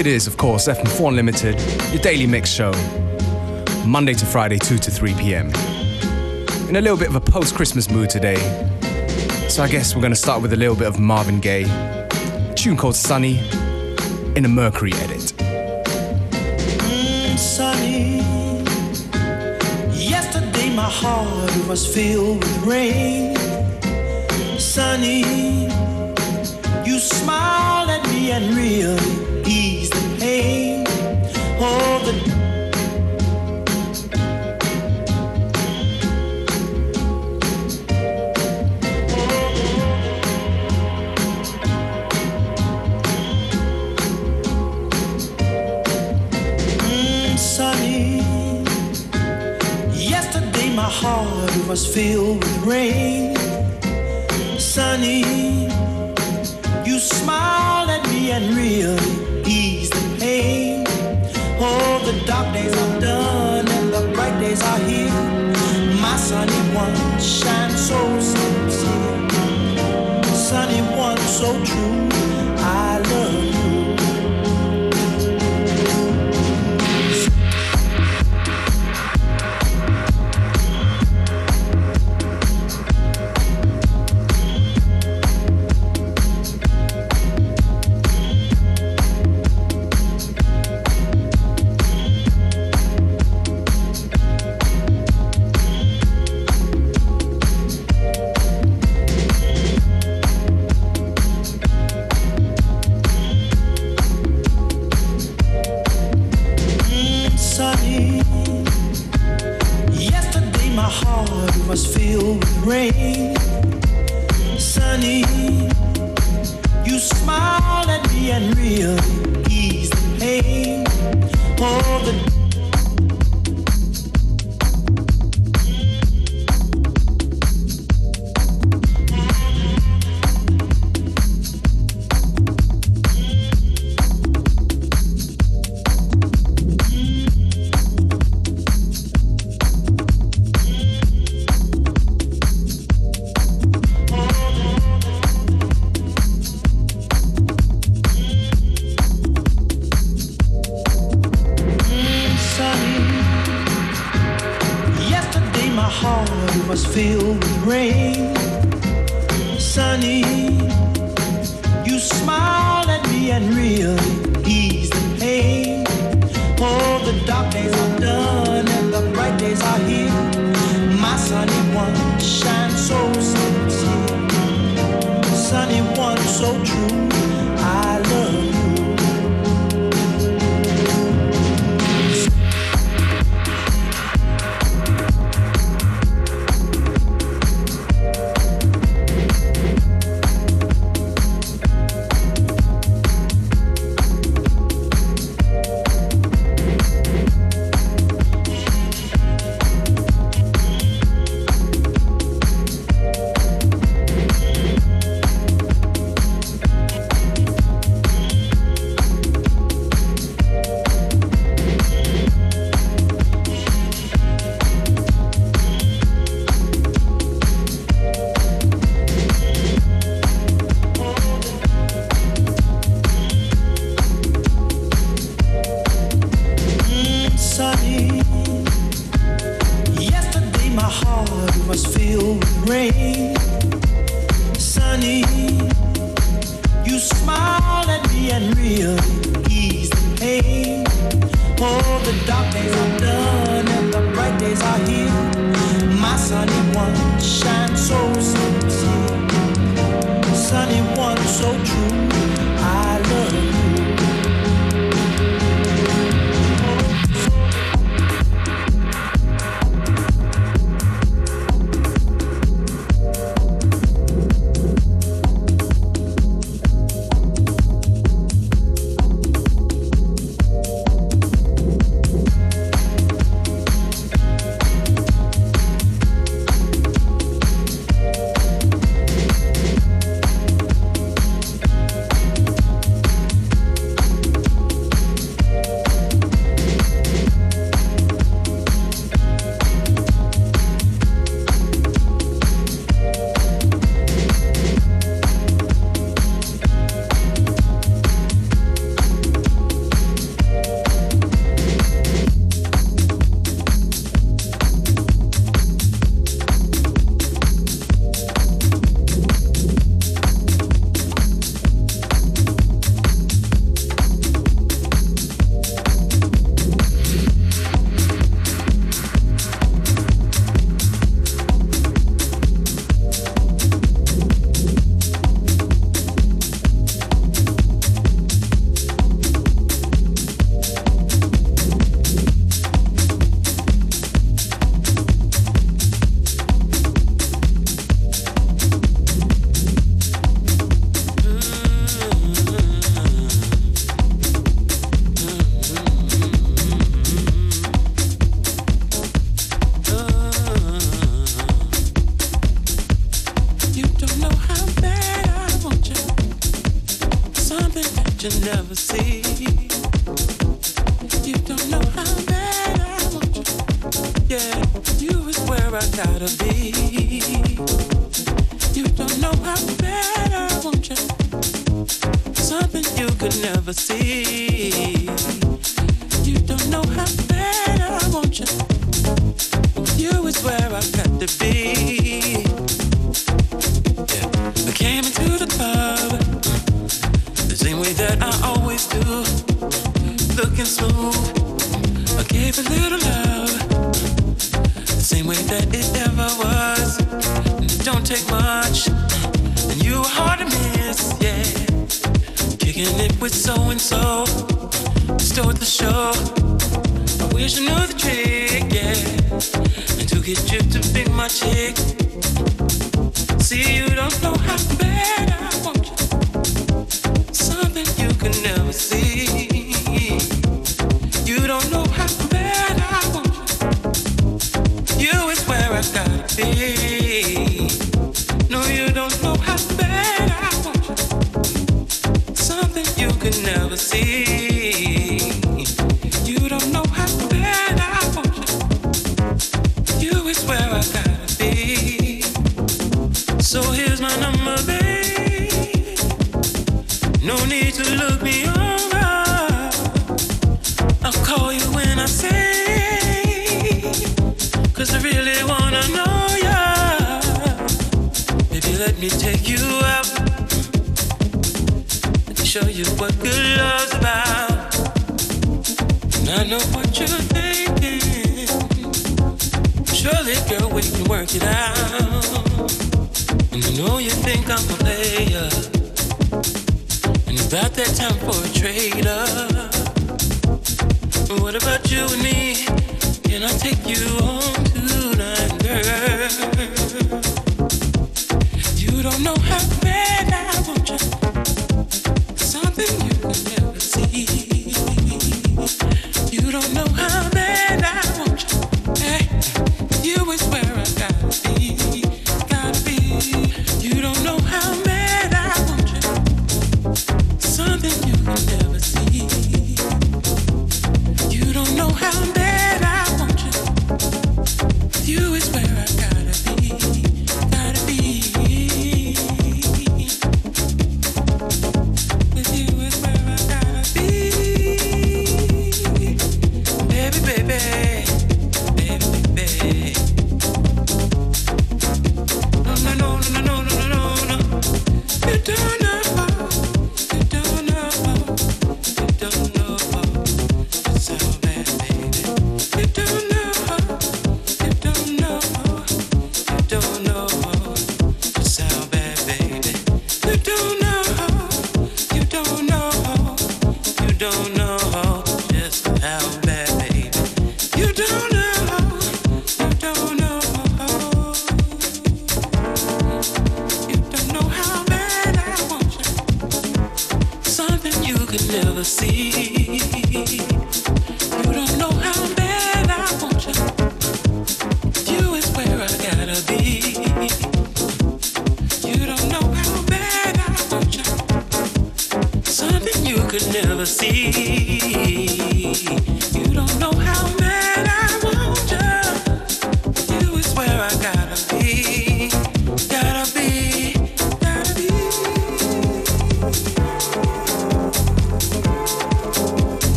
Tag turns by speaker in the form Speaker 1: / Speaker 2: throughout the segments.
Speaker 1: It is, of course, FM4 Unlimited, your daily mix show. Monday to Friday, 2 to 3 p.m. In a little bit of a post Christmas mood today. So I guess we're going to start with a little bit of Marvin Gaye, tune called Sunny, in a Mercury edit.
Speaker 2: Mm, sunny. Yesterday my heart was filled with rain. Sunny, you smiled at me and really was filled with rain.
Speaker 3: soul. I gave a little love, the same way that it ever was. Don't take much, and you are hard to miss, yeah. Kicking it with so and so, stole the show. I wish I knew the trick, yeah. Took to trip to pick my chick. See, you don't know how bad I want you. Something you can never see. see. let me take you out. Let me show you what good love's about. And I know what you're thinking. Surely, girl, we can work it out. And I know you think I'm a player. And it's about that time for a trade-off. What about you and me? Can I take you home?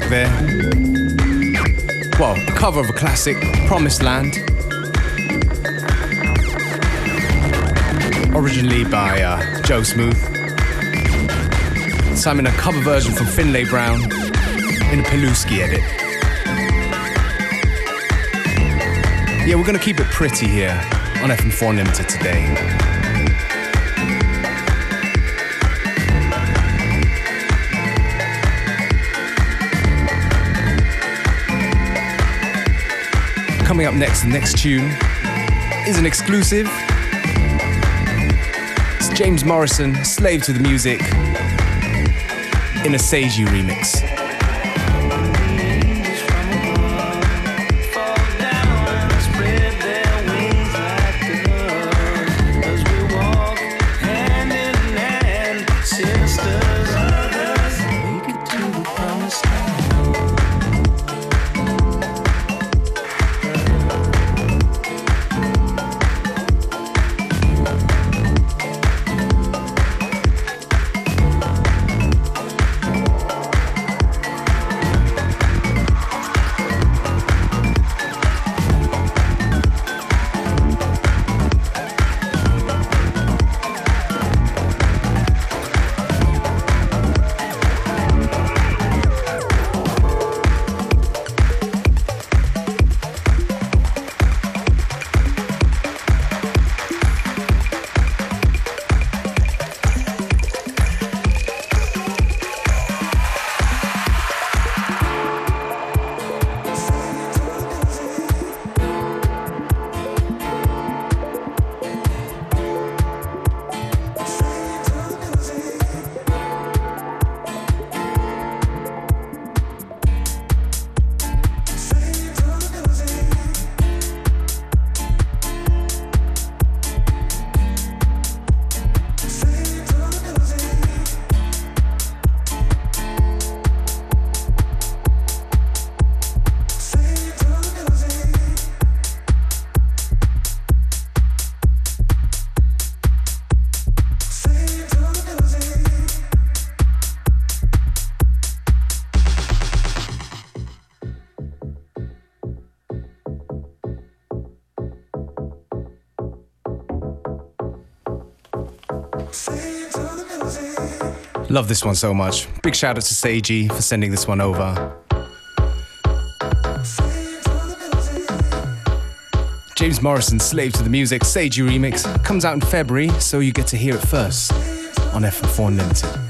Speaker 1: Classic there. Well, cover of a classic, Promised Land. Originally by uh, Joe Smooth. So I'm in a cover version from Finlay Brown in a Peluski edit. Yeah, we're gonna keep it pretty here on FM4 Unlimited today. Coming up next, the next tune is an exclusive. It's James Morrison, Slave to the Music, in a Seiji remix. Love this one so much. Big shout out to Seiji for sending this one over. James Morrison, Slave to the Music, Seiji remix, comes out in February, so you get to hear it first on FM4 Unlimited.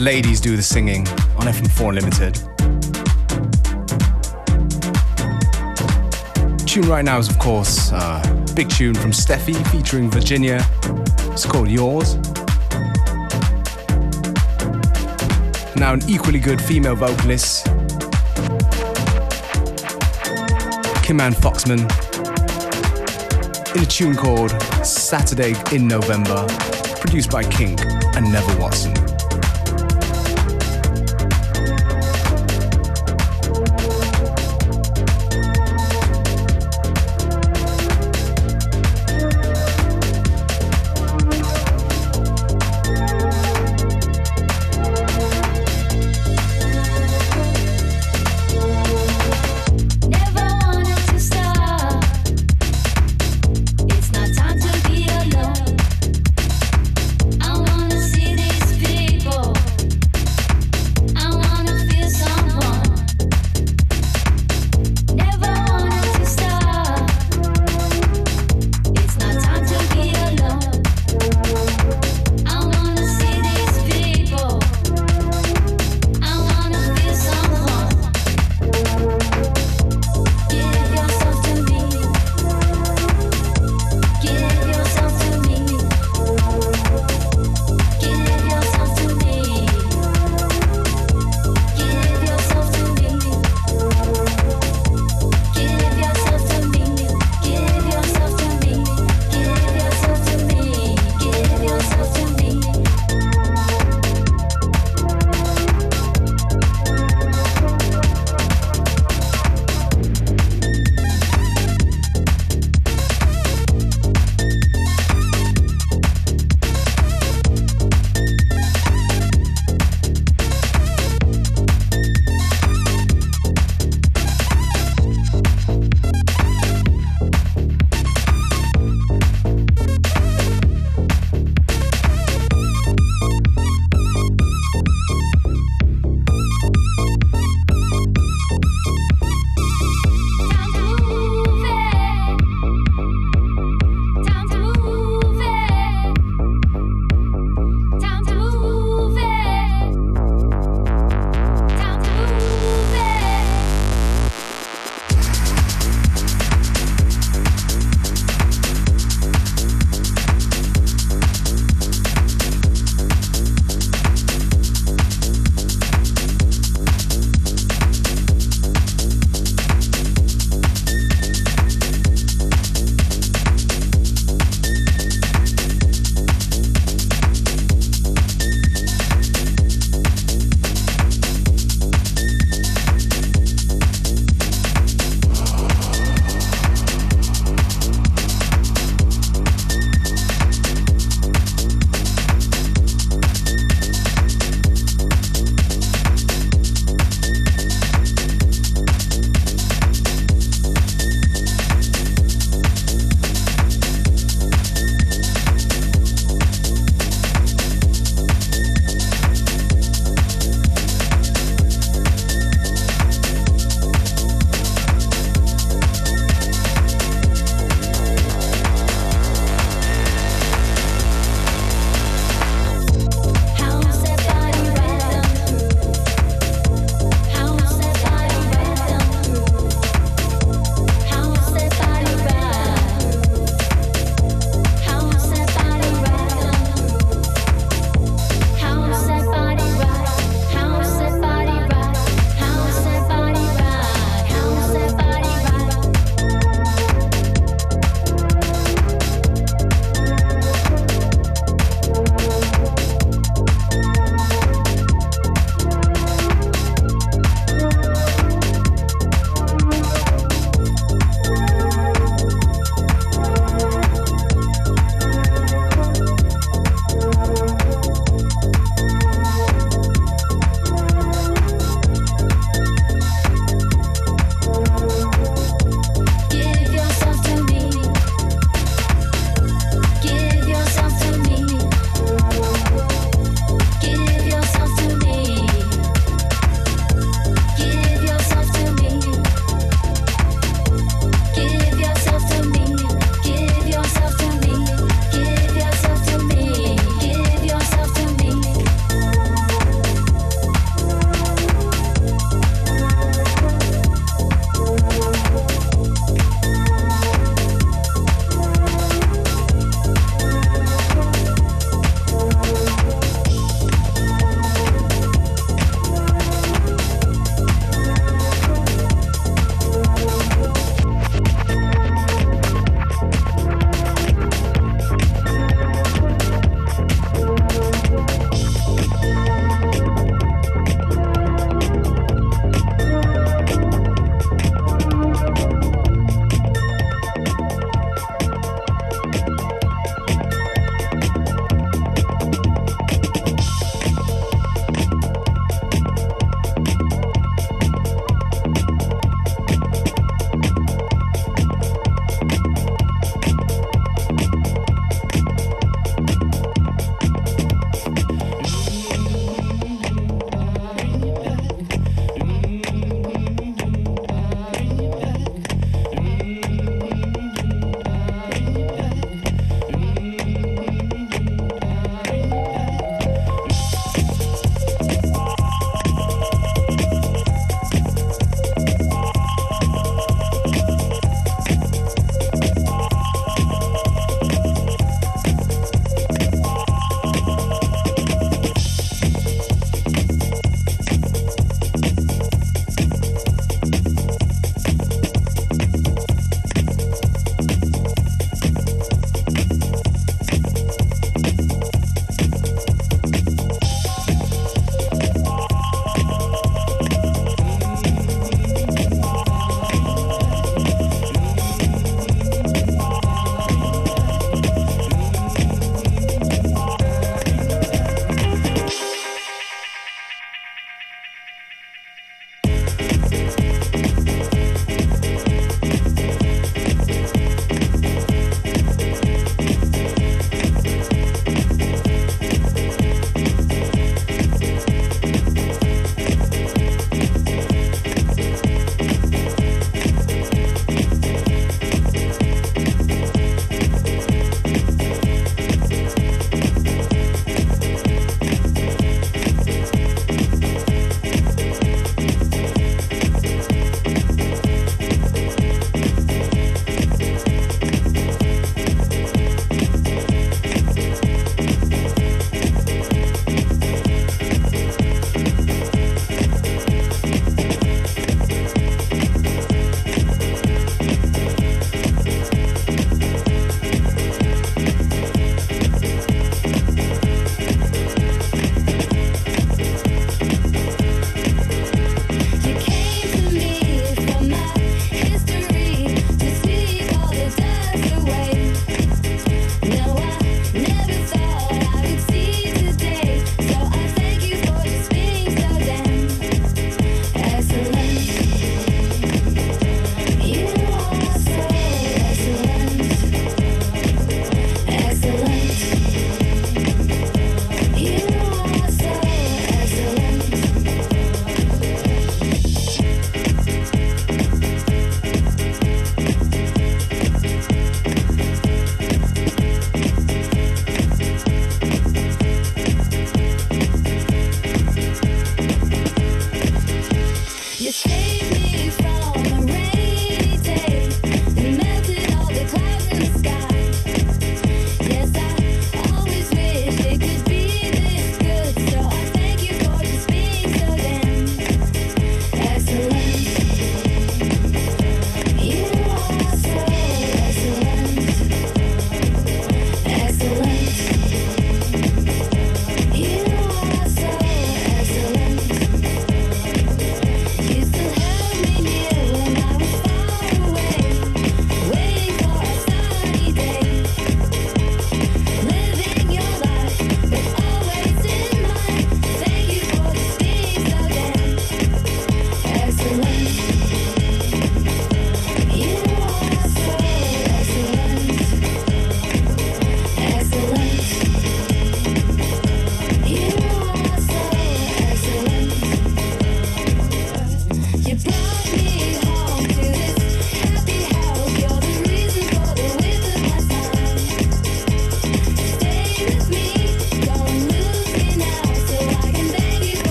Speaker 1: The ladies do the singing on FM4 Limited. Tune right now is, of course, a uh, big tune from Steffi featuring Virginia. It's called Yours. Now, an equally good female vocalist, Kim Ann Foxman, in a tune called Saturday in November, produced by Kink and Neville Watson.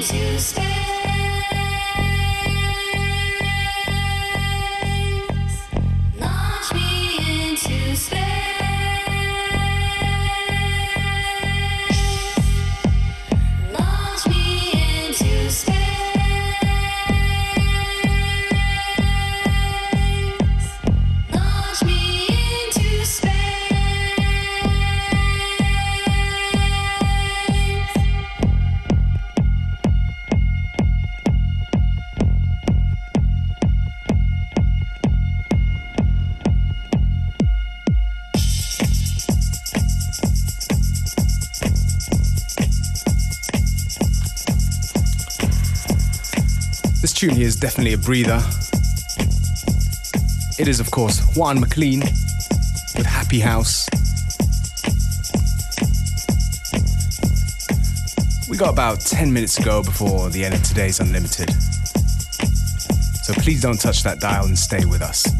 Speaker 4: to stay
Speaker 1: tune here is definitely a breather. It is, of course, Juan MacLean with Happy House. We got about 10 minutes to go before the end of today's Unlimited. So please don't touch that dial and stay with us.